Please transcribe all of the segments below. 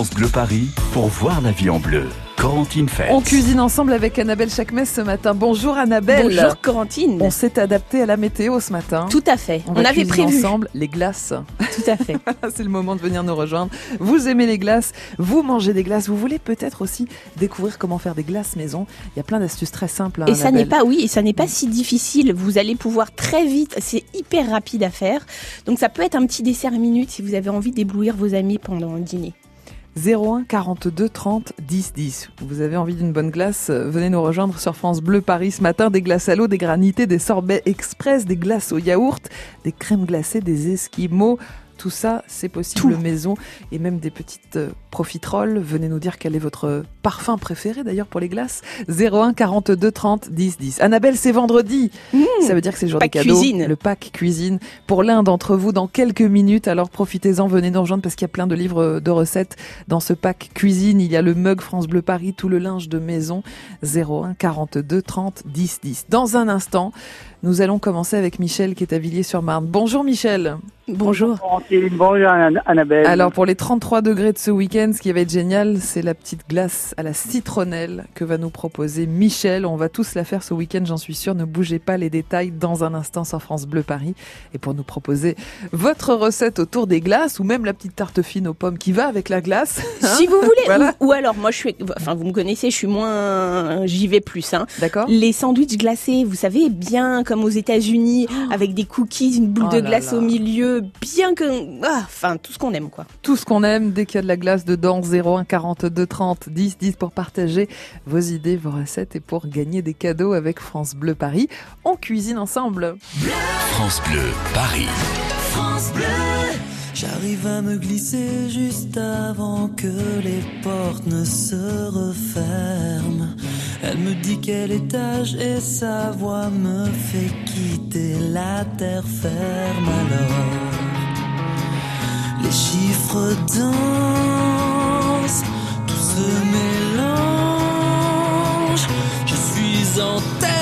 France Bleu Paris pour voir la vie en bleu. Corentine Fête. On cuisine ensemble avec Annabelle Chakmes ce matin. Bonjour Annabelle. Bonjour Corentine. On s'est adapté à la météo ce matin. Tout à fait. On, On, va avait prévu. ensemble les glaces. Tout à fait. C'est le moment de venir nous rejoindre. Vous aimez les glaces, vous mangez des glaces, vous voulez peut-être aussi découvrir comment faire des glaces maison. Il y a plein d'astuces très simples. hein, Et ça n'est pas, oui, et ça n'est pas si difficile. Vous allez pouvoir très vite. C'est hyper rapide à faire. Donc ça peut être un petit dessert minute si vous avez envie d'éblouir vos amis pendant le dîner. 01 42 30 10 10. Vous avez envie d'une bonne glace euh, Venez nous rejoindre sur France Bleu Paris ce matin. Des glaces à l'eau, des granités, des sorbets express, des glaces au yaourt, des crèmes glacées, des esquimaux. Tout ça, c'est possible Tout. maison et même des petites euh, profiteroles. Venez nous dire quel est votre parfum préféré d'ailleurs pour les glaces. 01 42 30 10 10. Annabelle, c'est vendredi. Ça veut dire que c'est le jour Pack des cadeaux. cuisine. Le pack cuisine pour l'un d'entre vous dans quelques minutes. Alors profitez-en, venez nous rejoindre parce qu'il y a plein de livres de recettes dans ce pack cuisine. Il y a le mug France Bleu Paris, tout le linge de maison. 01 42 30 10 10. Dans un instant, nous allons commencer avec Michel qui est à Villiers-sur-Marne. Bonjour Michel. Bonjour. Bonjour Anna- Annabelle. Alors pour les 33 degrés de ce week-end, ce qui va être génial, c'est la petite glace à la citronnelle que va nous proposer Michel. On va tous la faire ce week-end, j'en suis sûre. Ne bougez pas les détails dans un instant sur France Bleu Paris. Et pour nous proposer votre recette autour des glaces ou même la petite tarte fine aux pommes qui va avec la glace. hein. si vous voulez, Voilà. ou, ou alors moi je suis, enfin vous me connaissez, je suis moins, j'y vais plus. Hein. D'accord Les sandwichs glacés, vous savez, bien comme aux États-Unis, avec des cookies, une boule Oh de glace là. au milieu, bien que, ah, enfin tout ce qu'on aime quoi. Tout ce qu'on aime, dès qu'il y a de la glace dedans, 01 42 30 10 10 pour partager vos idées, vos recettes et pour gagner des cadeaux avec France Bleu Paris. On cuisine ensemble. France Bleu Paris. J'arrive à me glisser juste avant que les portes ne se referment. Elle me dit quel étage et sa voix me fait quitter la terre ferme alors. Les chiffres se mélange. Je suis en tête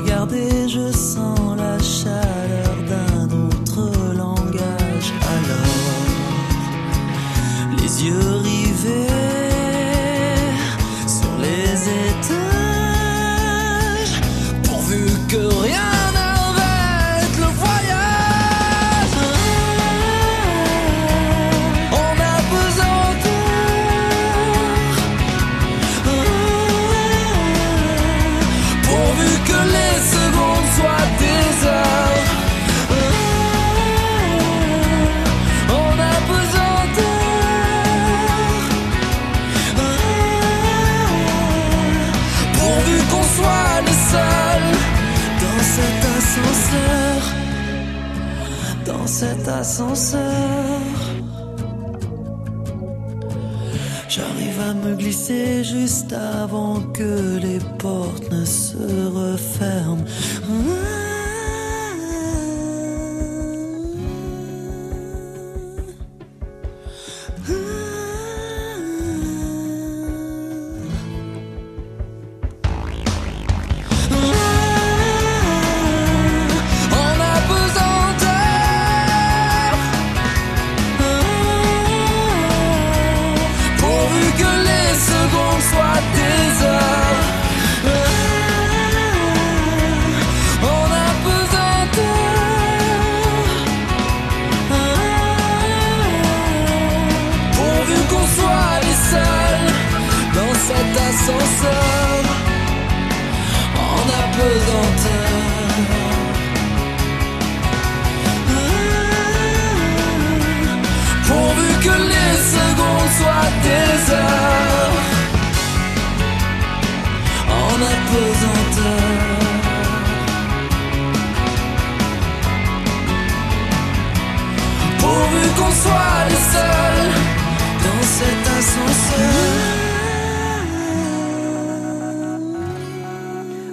regarder, je sens J'arrive à me glisser juste avant que les portes ne se referment.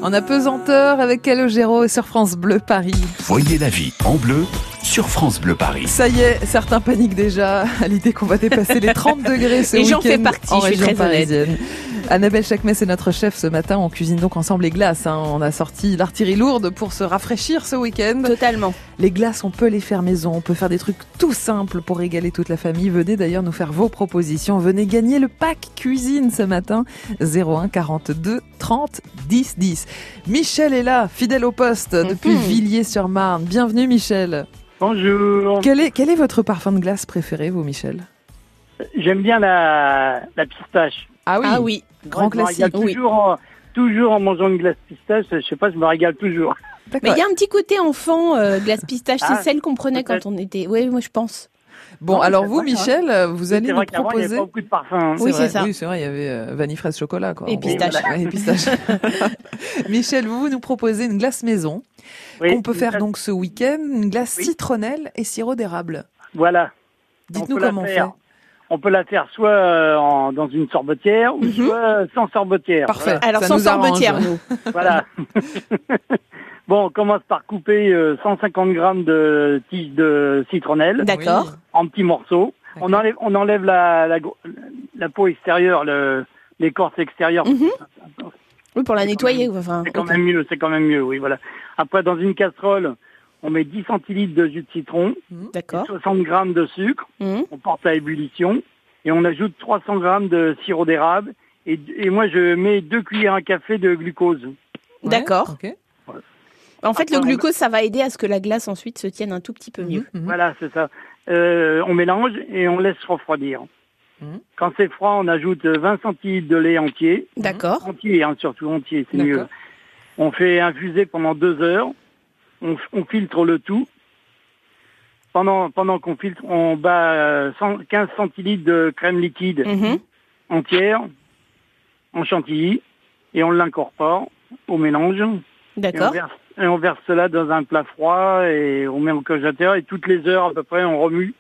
En apesanteur avec Calogero sur France Bleu Paris. Voyez la vie en bleu sur France Bleu Paris. Ça y est, certains paniquent déjà à l'idée qu'on va dépasser les 30 degrés ce week-end en région parisienne. Annabelle Chakmes est notre chef ce matin. On cuisine donc ensemble les glaces. hein. On a sorti l'artillerie lourde pour se rafraîchir ce week-end. Totalement. Les glaces, on peut les faire maison. On peut faire des trucs tout simples pour régaler toute la famille. Venez d'ailleurs nous faire vos propositions. Venez gagner le pack cuisine ce matin. 01 42 30 10 10. Michel est là, fidèle au poste depuis Mhm. Villiers-sur-Marne. Bienvenue Michel. Bonjour. Quel est, quel est votre parfum de glace préféré, vous, Michel? J'aime bien la, la pistache. Ah oui, Ah oui. Grand Je me régale classique. oui. toujours, en, toujours en mangeant une glace pistache. Je sais pas, je me régale toujours. Mais il y a un petit côté enfant, euh, glace pistache, Ah, c'est celle qu'on prenait quand on était. Oui, moi je pense. Bon, Non, alors vous, vrai, hein. Michel, euh, vous allez nous qu'avant, il n'y avait proposer. pas beaucoup de parfums. hein. Oui, c'est ça. Oui, c'est vrai, il y avait euh, vanille fraise chocolat. Quoi, Et pistache. Et pistache. Michel, vous, vous nous proposez une glace maison Oui, qu'on peut faire donc ce week-end, une glace Oui. citronnelle et sirop d'érable. Voilà. Dites-nous comment on fait. On peut la faire soit euh, en- dans une sorbetière ou Mhm. soit sans sorbetière. Parfait. Alors ça sans nous arrange. sorbetière, nous. Voilà. bon, on commence par couper euh, 150 grammes de tiges de citronnelle D'accord. En petits morceaux. On enlève, on enlève la, la, la peau extérieure, le- l'écorce extérieure. Mhm. Oui, pour la nettoyer. Enfin, C'est quand même mieux, c'est quand même mieux, oui, voilà. Après, dans une casserole, on met 10 centilitres de jus de citron, D'accord. 60 grammes de sucre, Mhm. on porte à ébullition, et on ajoute 300 grammes de sirop d'érable, et, et moi, je mets deux cuillères à café de glucose. Ouais, D'accord. ok. En fait, Après, le on- glucose, ça va aider à ce que la glace ensuite se tienne un tout petit peu mieux. Mhm, mhm. Voilà, c'est ça. Euh, on mélange et on laisse refroidir. Quand c'est froid, on ajoute 20 centilitres de lait entier, D'accord. entier, hein, surtout entier, c'est mieux. On fait infuser pendant deux heures. On, on filtre le tout. Pendant, pendant qu'on filtre, on bat euh, 100 15 centilitres de crème liquide Mhm. entière en chantilly et on l'incorpore au mélange. Et on, D'accord. verse, et on verse cela dans un plat froid et on met au congélateur et toutes les heures à peu près on remue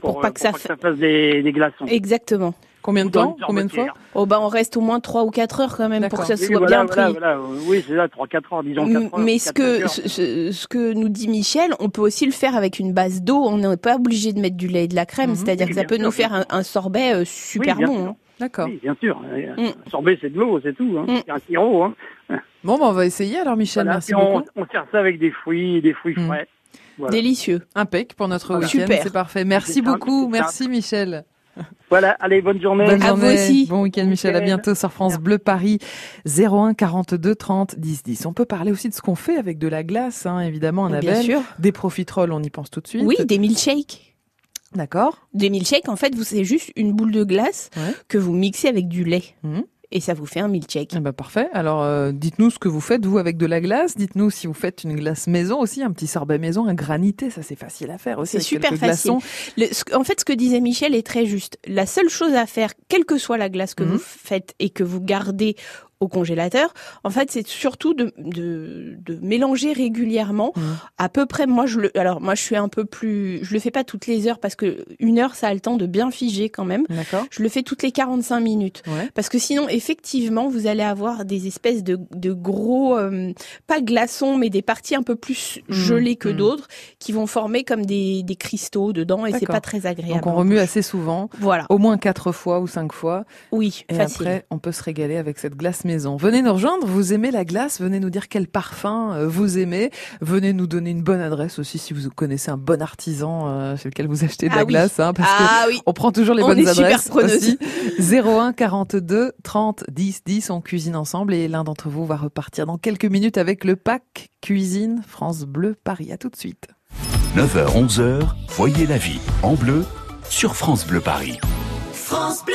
Pour pas que ça fa- fasse des, des glaçons. Exactement. Combien de temps Combien de fois. Oh bah on reste au moins 3 ou 4 heures quand même pour que ça soit Oui, bien pris. voilà, voilà. Oui, c'est ça, 3-4 heures, disons 4 heures. Mais ce 4 que, heures. ce, que nous dit Michel, on peut aussi le faire avec une base d'eau. On n'est pas obligé de mettre du lait et de la crème. Mhm. C'est-à-dire Oui, que ça peut sûr, nous faire un, un sorbet euh, super bon. hein. D'accord. Oui, bien sûr. Mm. Un sorbet, c'est de l'eau, c'est tout. Hein. Mm. C'est un sirop. Hein. Bon, bah, on va essayer alors, Michel. Voilà. Merci on, beaucoup. on sert ça avec des fruits, des fruits Mm. frais. Voilà. Délicieux. Impec pour notre Voilà. week-end. Super. C'est parfait. Merci beaucoup. Merci, Michel. Voilà, allez, bonne journée. Bonne À vous aussi. Bon week-end, Michel. À bientôt sur France Bleu Paris. 01 42 30 10 10. On peut parler aussi de ce qu'on fait avec de la glace, hein, évidemment, Bien Annabelle. sûr. Des profiteroles, on y pense tout de suite. Oui, des milkshakes. D'accord. Des milkshakes, en fait, vous c'est juste une boule de glace Ouais. que vous mixez avec du lait. Mhm. Et ça vous fait un milkshake. Eh ben, parfait. Alors, euh, dites-nous ce que vous faites, vous, avec de la glace. Dites-nous si vous faites une glace maison aussi, un petit sorbet maison, un granité. Ça, c'est facile à faire aussi. C'est super facile. glaçons. Le- ce- en fait, ce que disait Michel est très juste. La seule chose à faire, quelle que soit la glace que Mhm. vous faites et que vous gardez au congélateur, en fait, c'est surtout de, de, de mélanger régulièrement. Mhm. À peu près, moi, je le, alors moi, je suis un peu plus, je le fais pas toutes les heures parce que une heure, ça a le temps de bien figer quand même. D'accord. Je le fais toutes les 45 minutes. Ouais. Parce que sinon, effectivement, vous allez avoir des espèces de, de gros, euh, pas glaçons, mais des parties un peu plus Mmh, gelées que mmh. d'autres, qui vont former comme des, des cristaux dedans, et c'est pas très agréable. Donc, on remue assez souvent. Voilà. Au moins quatre fois ou cinq fois. Oui, Et facile. après, on peut se régaler avec cette glace maison. Venez nous rejoindre, vous aimez la glace, venez nous dire quel parfum euh, vous aimez. Venez nous donner une bonne adresse aussi si vous connaissez un bon artisan euh, chez lequel vous achetez de Ah la oui. glace. Hein, parce que ah oui. on prend toujours les On bonnes est super adresses preneuse. aussi. 01 42 30 10 10, on cuisine ensemble et l'un d'entre vous va repartir dans quelques minutes avec le pack cuisine France Bleu Paris. À tout de suite. 9h, 11h, voyez la vie en bleu sur France Bleu Paris. France Bleu.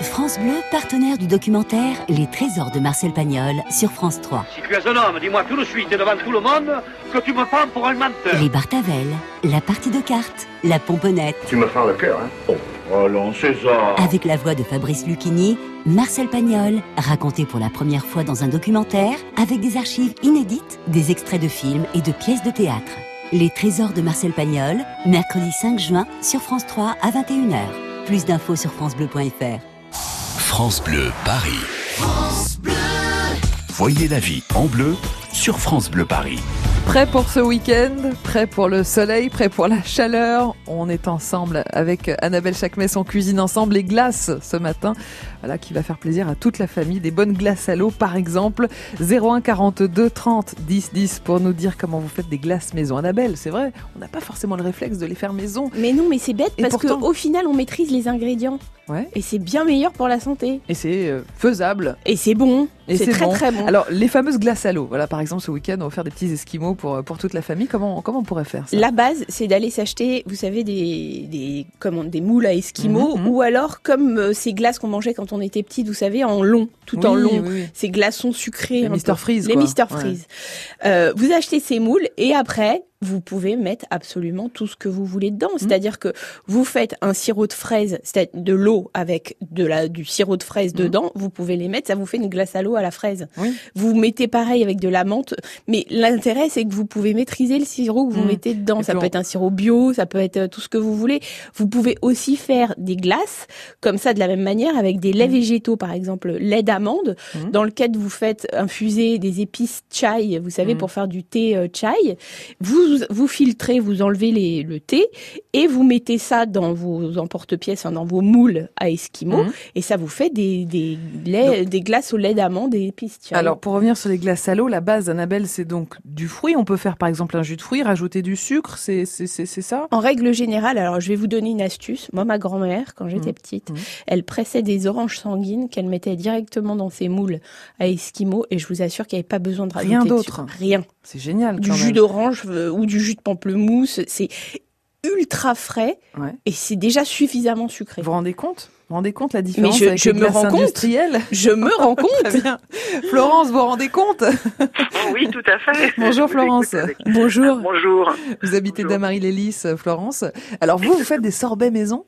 France Bleu, partenaire du documentaire Les Trésors de Marcel Pagnol sur France 3. Si tu es un homme, dis-moi tout de suite et devant tout le monde que tu me prends pour un menteur. Les Bartavel, la partie de cartes, la pomponnette, Tu me fends le cœur, hein Oh, Allons, César. Avec la voix de Fabrice Lucchini, Marcel Pagnol, raconté pour la première fois dans un documentaire, avec des archives inédites, des extraits de films et de pièces de théâtre. Les trésors de Marcel Pagnol, mercredi 5 juin sur France 3 à 21h. Plus d'infos sur francebleu.fr. France Bleu Paris. Voyez la vie en bleu sur France Bleu Paris. Prêt pour ce week-end, prêt pour le soleil, prêt pour la chaleur. On est ensemble avec Annabelle Chakmes, on cuisine ensemble les glaces ce matin. Voilà, qui va faire plaisir à toute la famille. Des bonnes glaces à l'eau, par exemple. 01 42 30 10 10 pour nous dire comment vous faites des glaces maison. Annabelle, c'est vrai, on n'a pas forcément le réflexe de les faire maison. Mais non, mais c'est bête Et parce pourtant- qu'au final, on maîtrise les ingrédients. Ouais. Et c'est bien meilleur pour la santé. Et c'est euh, faisable. Et c'est bon. Et C'est très bon. très bon. Alors, les fameuses glaces à l'eau. Voilà, par exemple, ce week-end, on va faire des petits esquimaux pour, pour toute la famille. Comment, comment on pourrait faire ça? La base, c'est d'aller s'acheter, vous savez, des, des, comment, des moules à esquimaux, Mhm, mhm. ou alors comme euh, ces glaces qu'on mangeait quand on était petite, vous savez, en long, tout en long. oui, oui. Ces glaçons sucrés. Les peu. Freeze, Les quoi. Mr. Ouais. Freeze. Euh, vous achetez ces moules et après, vous pouvez mettre absolument tout ce que vous voulez dedans. C'est-à-dire que vous faites un sirop de fraise, c'est-à-dire de l'eau avec de la, du sirop de fraise dedans, vous pouvez les mettre, ça vous fait une glace à l'eau à la fraise. Oui. Vous mettez pareil avec de la menthe, mais l'intérêt c'est que vous pouvez maîtriser le sirop que vous Mm. mettez dedans. Et Ça peut on- être un sirop bio, ça peut être euh, tout ce que vous voulez. Vous pouvez aussi faire des glaces comme ça de la même manière avec des laits végétaux, par exemple lait d'amande, dans lequel vous faites infuser des épices chai, vous savez, pour faire du thé euh, chai. Vous vous filtrez, vous enlevez les, le thé et vous mettez ça dans vos emporte-pièces, dans vos moules à esquimaux, Mhm. et ça vous fait des, des, laits, des glaces au lait d'amande et chai. Alors, pour revenir sur les glaces à l'eau, la base, Annabelle, c'est donc du fruit. On peut faire, par exemple, un jus de fruits, rajouter du sucre, c'est ça? En règle générale, alors je vais vous donner une astuce. Moi, ma grand-mère, quand j'étais Mhm. petite, Mhm. elle pressait des oranges sanguines qu'elle mettait directement dans ses moules à esquimaux, et je vous assure qu'il n'y avait pas besoin de rajouter Rien d'autre. Rien. C'est génial. Du jus d'orange euh, ou du jus de pamplemousse, c'est ultra frais Ouais. et c'est déjà suffisamment sucré. Vous vous rendez compte? Vous vous rendez compte la différence je- avec je me rends compte. Je me rends compte. Florence, vous vous rendez compte? Oui, tout à fait. Bonjour Florence. Bonjour. Bonjour. Vous habitez Bonjour. Damary-Lélis, Florence. Alors vous, vous faites des sorbets maison?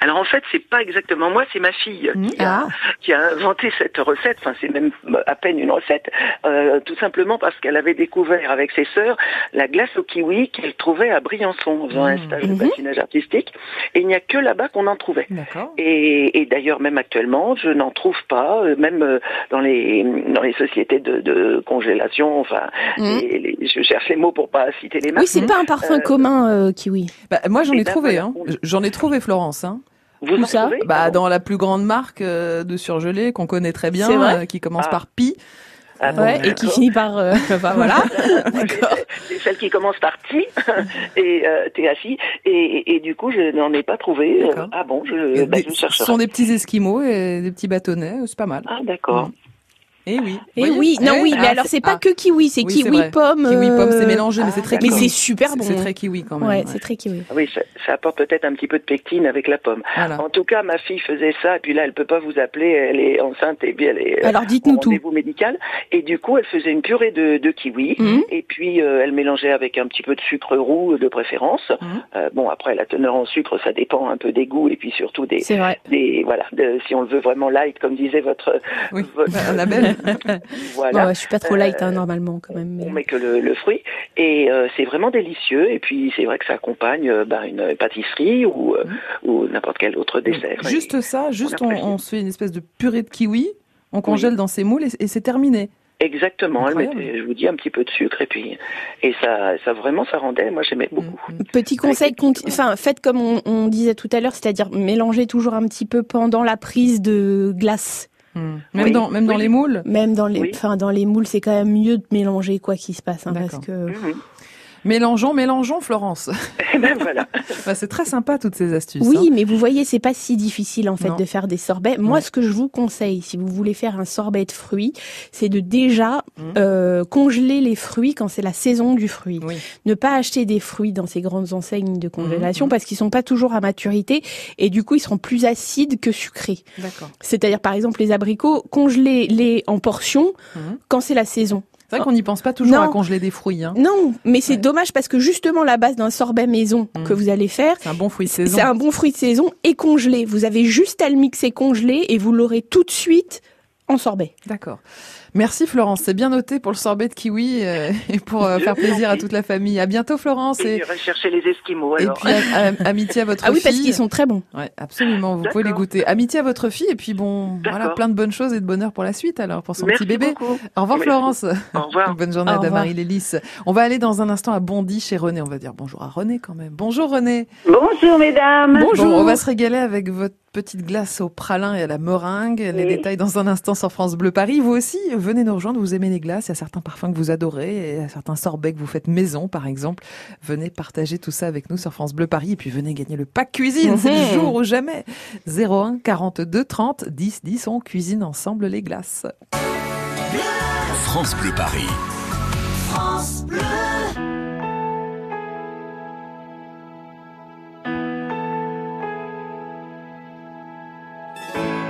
Alors en fait, c'est pas exactement moi, c'est ma fille qui, a, Ah. qui a inventé cette recette. Enfin, c'est même à peine une recette, euh, tout simplement parce qu'elle avait découvert avec ses sœurs la glace au kiwi qu'elle trouvait à Briançon, en faisant un Mhm. stage de Mhm. patinage artistique. Et il n'y a que là-bas qu'on en trouvait. D'accord. Et, et d'ailleurs, même actuellement, je n'en trouve pas, euh, même euh, dans les dans les sociétés de, de congélation. Enfin, les- les- je cherche les mots pour pas citer les marques. Oui, c'est pas un parfum Euh, commun, euh, kiwi. Bah, moi, j'en Eh ai ben, trouvé. Hein. J'en ai trouvé, Florence. Hein. Vous en ça trouvez Bah, Ah dans la plus grande marque euh, de surgelé qu'on connaît très bien, euh, qui commence Ah. par Pi. Ah bon, Ouais, et qui finit par. euh, voilà. Celle qui commence par T et euh, THI et, et du coup je n'en ai pas trouvé. Ah bon, je, bah, des- je ce chercherai. sont des petits esquimaux et des petits bâtonnets, c'est pas mal. Ah d'accord. Et oui. Voyez oui, non, Eh oui, mais ah, alors c'est pas ah, que kiwi, c'est Oui, kiwi pomme. Kiwi pomme, c'est euh, mélangé, mais c'est ah, très Mais kiwi. c'est super C'est- bon. C'est très kiwi quand même. Ouais, ouais. c'est très kiwi. Ah Oui, ça, ça apporte peut-être un petit peu de pectine avec la pomme. Voilà. En tout cas, ma fille faisait ça, et puis là, elle peut pas vous appeler, elle est enceinte et puis elle est euh, Alors au dites-nous tout. rendez-vous médical. Et du coup, elle faisait une purée de, de kiwi, Mhm. et puis euh, elle mélangeait avec un petit peu de sucre roux de préférence. Mhm. Euh, bon, après, la teneur en sucre, ça dépend un peu des goûts, et puis surtout des, C'est vrai. des voilà, de- si on le veut vraiment light, comme disait votre, Oui, votre. voilà. Ouais, je suis pas trop light hein, Euh, normalement quand même. mais- On met que le, le fruit et euh, c'est vraiment délicieux et puis c'est vrai que ça accompagne euh, bah, une pâtisserie ou, euh, ou n'importe quel autre dessert. Juste ça, juste on, se fait une espèce de purée de kiwi, on congèle dans ses moules et, et c'est terminé. Exactement, elle Incroyable. mettait, je vous dis, un petit peu de sucre et puis et ça, ça vraiment ça rendait. Moi j'aimais beaucoup. Mm, mm. Petit conseil, enfin faites comme on, on disait tout à l'heure, c'est-à-dire mélangez toujours un petit peu pendant la prise de glace. Mm. Même Oui. dans, même dans Oui. les moules? Même dans les, Oui. enfin dans les moules, c'est quand même mieux de mélanger quoi qu'il se passe, hein, parce que. Mélangeons, mélangeons, Florence. Et ben voilà. Bah, c'est très sympa toutes ces astuces. Oui, hein. mais vous voyez, c'est pas si difficile en fait Non. de faire des sorbets. Moi, Ouais. ce que je vous conseille, si vous voulez faire un sorbet de fruits, c'est de déjà Mhm. euh, congeler les fruits quand c'est la saison du fruit. Oui. Ne pas acheter des fruits dans ces grandes enseignes de congélation Mhm. parce qu'ils sont pas toujours à maturité et du coup ils seront plus acides que sucrés. D'accord. C'est-à-dire par exemple les abricots, congelez-les en portions quand c'est la saison. C'est vrai qu'on n'y pense pas toujours Non. à congeler des fruits. Hein. Non, mais c'est Ouais. dommage parce que justement la base d'un sorbet maison Mm. que vous allez faire, C'est un bon fruit de saison. c'est un bon fruit de saison et congelé. Vous avez juste à le mixer congelé et vous l'aurez tout de suite en sorbet. D'accord. Merci Florence, c'est bien noté pour le sorbet de kiwi euh, et pour euh, faire plaisir à toute la famille. À bientôt Florence Et et, j'irai chercher les Esquimaux et puis à- à- amitié à votre Ah oui, fille. parce qu'ils sont très bons. Ouais, absolument, vous pouvez les goûter. Amitié à votre fille et puis bon, voilà, plein de bonnes choses et de bonheur pour la suite alors pour son Merci petit bébé. beaucoup. Au revoir Merci. Florence. Au revoir. Bonne journée à. Damary Lélis. On va aller dans un instant à Bondy chez René. On va dire bonjour à René quand même. Bonjour René. Bonjour mesdames. Bon, on va se régaler avec votre petite glace au pralin et à la meringue. Les Oui. détails dans un instant sur France Bleu Paris. Vous aussi, venez nous rejoindre. Vous aimez les glaces. Il y a certains parfums que vous adorez et il y a certains sorbets que vous faites maison, par exemple. Venez partager tout ça avec nous sur France Bleu Paris et puis venez gagner le pack cuisine. C'est le Mhm. jour ou jamais. 01 42 30 10 10. On cuisine ensemble les glaces. France Bleu Paris.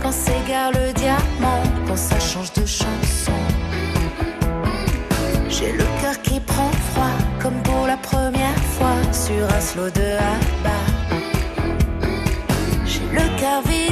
Quand s'égare le diamant, quand ça change de chanson. J'ai le cœur qui prend froid comme pour la première fois sur un slow de Abba. J'ai le cœur vinyle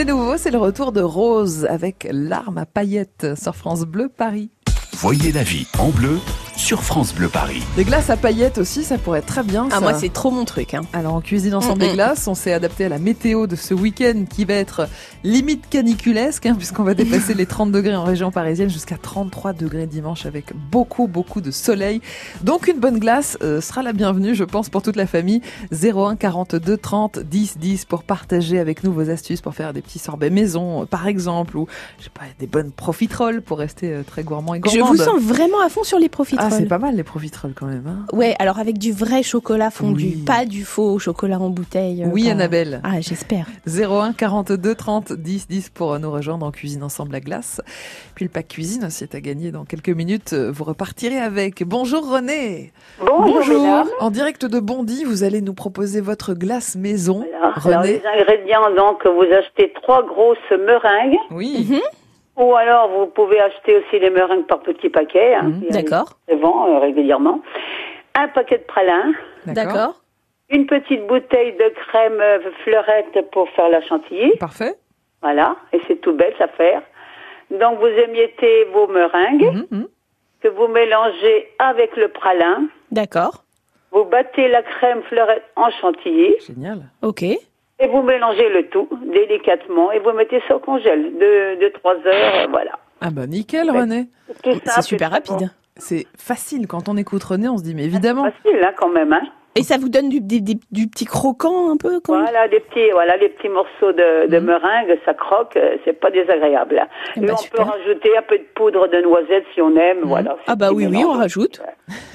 C'est nouveau, c'est le retour de Rose avec l'arme à paillettes sur France Bleu Paris. Voyez la vie en bleu sur France Bleu Paris. Les glaces à paillettes aussi, ça pourrait être très bien. Ah, ça. moi, c'est trop mon truc. Hein. Alors on cuisine ensemble Mm, les mm. glaces, on s'est adapté à la météo de ce week-end qui va être limite caniculesque hein, puisqu'on va dépasser les 30 degrés en région parisienne jusqu'à 33 degrés dimanche avec beaucoup beaucoup de soleil. Donc une bonne glace euh, sera la bienvenue je pense pour toute la famille. 01 42 30 10 10 pour partager avec nous vos astuces pour faire des petits sorbets maison euh, par exemple ou je sais pas des bonnes profiteroles pour rester euh, très gourmand et Je gourmande. vous sens vraiment à fond sur les profiteroles. Profiteroles. c'est pas mal les profiteroles quand même. hein. Ouais, alors avec du vrai chocolat fondu, Oui. pas du faux chocolat en bouteille. euh, Oui, quand- Annabelle. Ah, j'espère. 01 42 30 10 10 pour nous rejoindre en cuisine ensemble à glace. Puis le pack cuisine aussi est à gagner dans quelques minutes. euh, Vous repartirez avec. Bonjour René. Bonjour, mesdames. En direct de Bondy, vous allez nous proposer votre glace maison. Alors, René. les ingrédients, donc, vous achetez trois grosses meringues. Oui. Mhm. Ou alors, vous pouvez acheter aussi les meringues par petits paquets. Hein, Mhm. D'accord. Se vend euh, régulièrement. Un paquet de pralin. D'accord. Une petite bouteille de crème euh, fleurette pour faire la chantilly. Parfait. Voilà. Et c'est tout bête à faire. Donc, vous émiettez vos meringues. Mhm, Que vous mélangez avec le pralin. D'accord. Vous battez la crème fleurette en chantilly. Génial. Ok. Et vous mélangez le tout délicatement et vous mettez ça au congèle de, de 3 heures, euh, voilà. Ah bah nickel René. C'est super très bon. rapide. C'est facile quand on écoute René, on se dit mais évidemment. Facile, hein, quand même, hein. Et ça vous donne du, des- des- du petit croquant un peu quand même? Voilà, des petits, voilà, les petits morceaux de, de meringue, ça croque, euh, c'est pas désagréable. hein. Eh Et ben, on super. peut rajouter un peu de poudre de noisette si on aime, voilà. ce Ah bah oui, oui, on rajoute.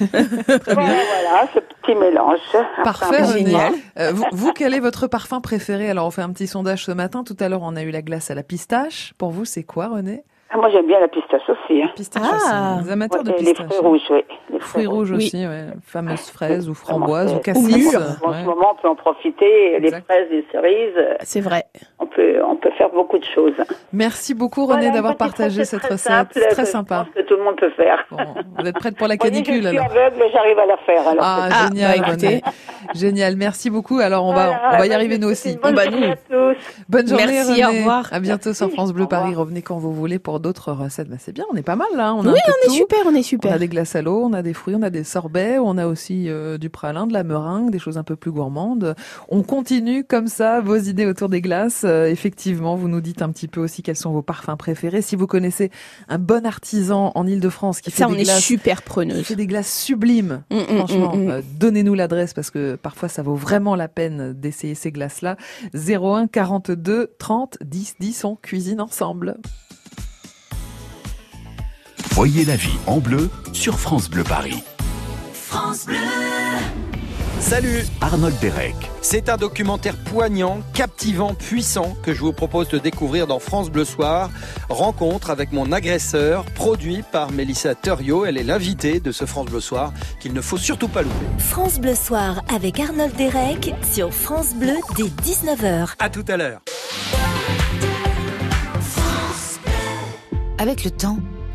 Voilà, voilà, ce petit mélange. Parfait. Génial. Euh, vous, vous, quel est votre parfum préféré? Alors, on fait un petit sondage ce matin. Tout à l'heure, on a eu la glace à la pistache. Pour vous, c'est quoi, René? Ah, Moi, j'aime bien la pistache aussi. Hein. Pistache Ah. aussi. Les amateurs de et les pistache. fruits rouges, oui. Les Fruits rouges Oui. aussi, ouais. Fameuses fraises ou framboises ou cassis. En ouais. ce moment, on peut en profiter. Les fraises, les cerises, C'est vrai. on peut, on peut faire beaucoup de choses. Merci beaucoup, René, Voilà, d'avoir partagé cette très recette. simple C'est très sympa. Je pense que tout le monde peut faire. Bon, vous êtes prête pour la canicule je suis alors aveugle, j'arrive à la faire. Alors Ah, Ah, génial, bah. René. Génial, merci beaucoup. Alors, on va, Voilà, on va y bah, arriver nous aussi. Bonne journée à tous. Bonne journée, Merci, au revoir. À bientôt sur France Bleu. Paris. Revenez quand vous voulez pour d'autres recettes. Bah, c'est bien, on est pas mal là. On a Oui, on est tout. super, on est On super. a des glaces à l'eau, on a des fruits, on a des sorbets, on a aussi euh, du pralin, de la meringue, des choses un peu plus gourmandes. On continue comme ça vos idées autour des glaces. Euh, effectivement, vous nous dites un petit peu aussi quels sont vos parfums préférés. Si vous connaissez un bon artisan en Ile-de-France qui fait Ça, on des est glaces, super qui preneuse. fait des glaces sublimes. Mm, mm, Franchement, mm, euh, donnez-nous l'adresse parce que parfois ça vaut vraiment la peine d'essayer ces glaces-là. 01 42 30 10 10, on cuisine ensemble. Voyez la vie en bleu sur France Bleu Paris. Salut Arnold Derek. C'est un documentaire poignant, captivant, puissant que je vous propose de découvrir dans France Bleu Soir. Rencontre avec mon agresseur, produit par Mélissa Thuriot. Elle est l'invitée de ce France Bleu Soir qu'il ne faut surtout pas louper. France Bleu Soir avec Arnold Derek sur France Bleu dès 19h. À tout à l'heure. Avec le temps,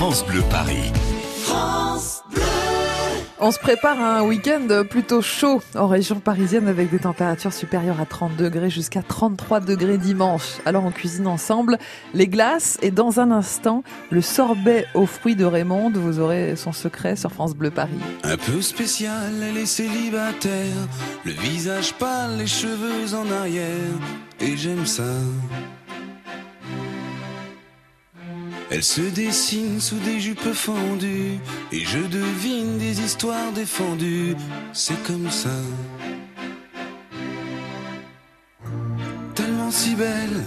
France Bleu Paris. On se prépare à un week-end plutôt chaud en région parisienne avec des températures supérieures à 30 degrés jusqu'à 33 degrés dimanche. Alors on cuisine ensemble les glaces et dans un instant le sorbet aux fruits de Raymond. Vous aurez son secret sur France Bleu Paris. Un peu spécial, elle est célibataire, le visage pâle, les cheveux en arrière, et j'aime ça. Elle se dessine sous des jupes fendues, et je devine des histoires défendues, c'est comme ça. Tellement si belle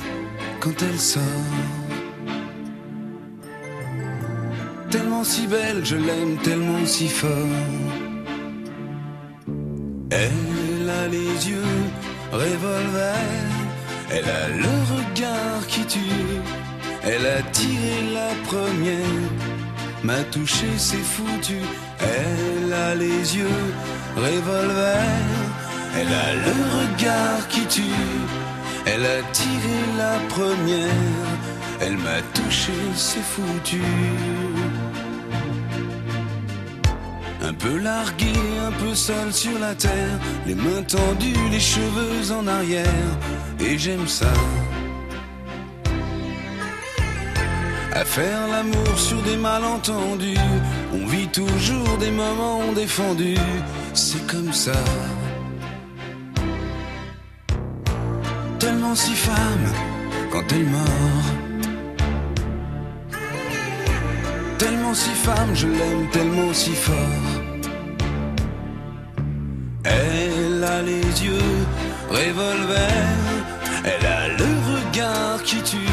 quand elle sort. Tellement si belle, je l'aime tellement si fort. Elle a les yeux revolver, elle a le regard qui tue. Elle a tiré la première, m'a touché, c'est foutu. Elle a les yeux revolver, elle a le regard qui tue. Elle a tiré la première, elle m'a touché, c'est foutu. Un peu largué, un peu seul sur la terre, les mains tendues, les cheveux en arrière, et j'aime ça. À faire l'amour sur des malentendus. On vit toujours des moments défendus, c'est comme ça. Tellement si femme quand elle mord. Tellement si femme, je l'aime tellement si fort. Elle a les yeux revolver, elle a le regard qui tue.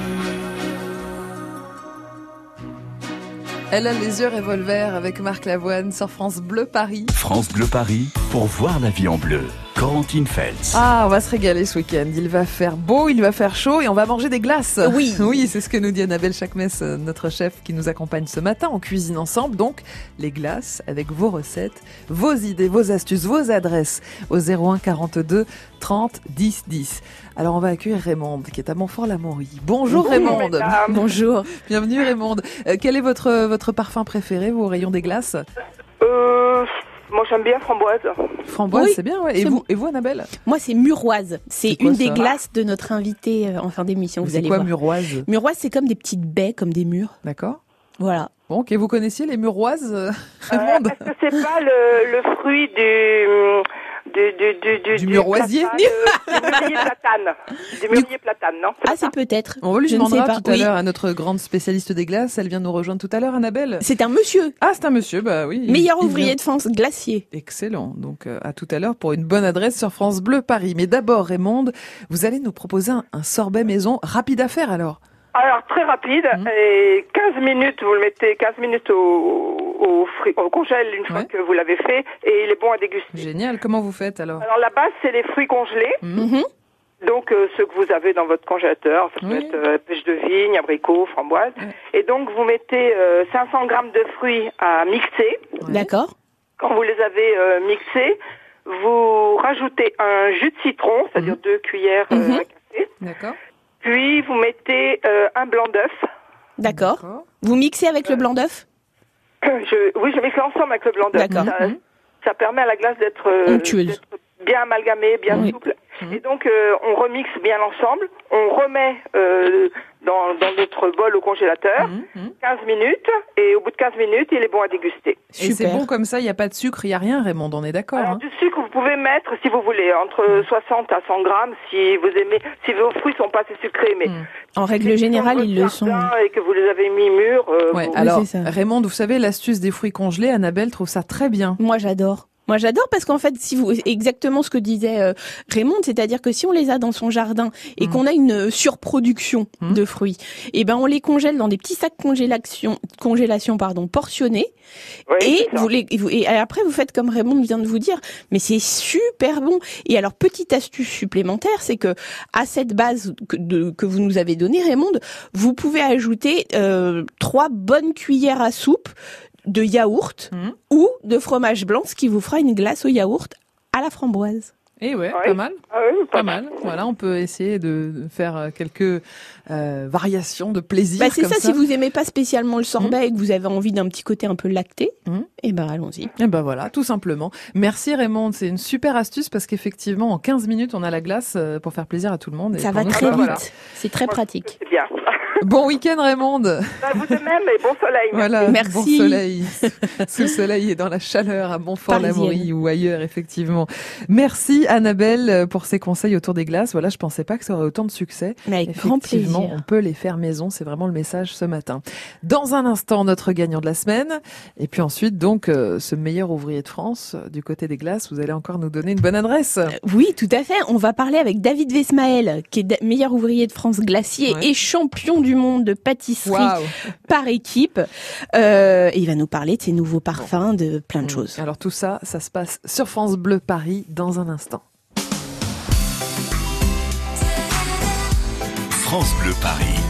Elle a les yeux revolver avec Marc Lavoine sur France Bleu Paris. France Bleu Paris pour voir la vie en bleu. Corentine Feltz. Ah, on va se régaler ce week-end. Il va faire beau, il va faire chaud et on va manger des glaces. Oui. Oui, c'est ce que nous dit Annabelle Chakmes, euh, notre chef qui nous accompagne ce matin. On cuisine ensemble, donc les glaces avec vos recettes, vos idées, vos astuces, vos adresses au 01 42 30 10 10. Alors on va accueillir Raymonde qui est à Montfort-l'Amaury. Bonjour Bonjour, Raymonde. mesdames. Bonjour. Bienvenue Raymonde. Euh, quel est votre, votre parfum préféré, vos rayons des glaces? Euh, moi j'aime bien framboise. Framboise, Oui, c'est bien, ouais. Et vous, et vous Annabelle? Moi, c'est muroise. C'est une des glaces de notre invité euh, en fin d'émission. Vous C'est allez quoi voir. muroise? Muroise, c'est comme des petites baies, comme des murs. D'accord. Voilà. Bon, ok, vous connaissiez les muroises, euh, Euh, Est-ce que c'est pas le, le fruit du du du du du, Du muroisier platane, euh, du mûrier platane, du mûrier platane, non Ah, c'est peut-être. On sais demandera pas. tout à Oui. l'heure à notre grande spécialiste des glaces. Elle vient nous rejoindre tout à l'heure, Annabelle. C'est un monsieur. Ah, c'est un monsieur, bah oui. il- Meilleur il ouvrier vient. de France, glacier. Excellent. Donc, euh, à tout à l'heure pour une bonne adresse sur France Bleu Paris. Mais d'abord, Raymonde, vous allez nous proposer un, un sorbet maison rapide à faire alors. Alors très rapide, Mhm. et 15 minutes, vous le mettez 15 minutes au, au, fri- au congèle une fois Ouais. que vous l'avez fait, et il est bon à déguster. Génial. Comment vous faites alors Alors la base, c'est les fruits congelés. Mhm. Donc euh, ceux que vous avez dans votre congélateur, ça peut Oui. être euh, pêche de vigne, abricot, framboise. Et donc vous mettez euh, 500 grammes de fruits à mixer. D'accord. Quand vous les avez euh, mixés, vous rajoutez un jus de citron, c'est-à-dire deux cuillères euh, Mhm. à café. D'accord. Puis vous mettez euh, un blanc d'œuf. D'accord. Vous mixez avec le blanc d'œuf? Je, oui, je mixe l'ensemble avec le blanc d'œuf. D'accord. Ça, ça permet à la glace d'être euh, Onctueuse. Bien amalgamée, bien Oui. souple. Et donc euh, on remixe bien l'ensemble. On remet euh, dans, dans notre bol au congélateur 15 minutes et au bout de 15 minutes, il est bon à déguster. Et c'est bon comme ça, il n'y a pas de sucre, il n'y a rien, Raymond, on est d'accord. Alors hein du sucre, vous pouvez mettre, si vous voulez, entre 60 à 100 grammes, si vous aimez, si vos fruits sont pas assez sucrés, mais En règle générale, ils le sont. et que vous les avez mis mûrs, euh, Ouais, vous- alors, c'est ça. Raymond, vous savez, l'astuce des fruits congelés, Annabelle trouve ça très bien. Moi, j'adore. Moi, j'adore parce qu'en fait, si vous exactement ce que disait euh, Raymond, c'est-à-dire que si on les a dans son jardin et Mm. qu'on a une euh, surproduction de fruits, et ben on les congèle dans des petits sacs congélation, congélation pardon, portionnés. et vous les vous- et après vous faites comme Raymond vient de vous dire, mais c'est super bon. Et alors petite astuce supplémentaire, c'est que à cette base que, de- que vous nous avez donnée, Raymond, vous pouvez ajouter euh, trois bonnes cuillères à soupe de yaourt ou de fromage blanc, ce qui vous fera une glace au yaourt à la framboise. Et ouais, Oui. pas mal. Ah oui, Pas mal. Voilà, on peut essayer de faire euh, quelques euh, variations de plaisir. Bah, c'est ça, si vous aimez pas spécialement le sorbet et que vous avez envie d'un petit côté un peu lacté, et ben allons-y. Et ben voilà, tout simplement. Merci Raymond, c'est une super astuce parce qu'effectivement en 15 minutes on a la glace euh, pour faire plaisir à tout le monde. et Ça va nous, très bah, vite. voilà. C'est très pratique. C'est bien. Bon week-end Raymond. Bah, vous de même et bon soleil. Voilà, Merci. bon soleil. Sous le soleil et dans la chaleur à Montfort-l'Amaury ou ailleurs, effectivement. Merci Annabelle pour ces conseils autour des glaces. Voilà, je pensais pas que ça aurait autant de succès. Mais avec grand Effectivement, plaisir. on peut les faire maison. C'est vraiment le message ce matin. Dans un instant, notre gagnant de la semaine. Et puis ensuite, donc, euh, ce meilleur ouvrier de France euh, du côté des glaces. Vous allez encore nous donner une bonne adresse. Oui, tout à fait. On va parler avec David Vesmael, qui est meilleur ouvrier de France glacier Ouais. et champion du monde de pâtisserie par équipe. Euh, et il va nous parler de ses nouveaux parfums, de plein de choses. Alors tout ça, ça se passe sur France Bleu Paris dans un instant. France Bleu Paris.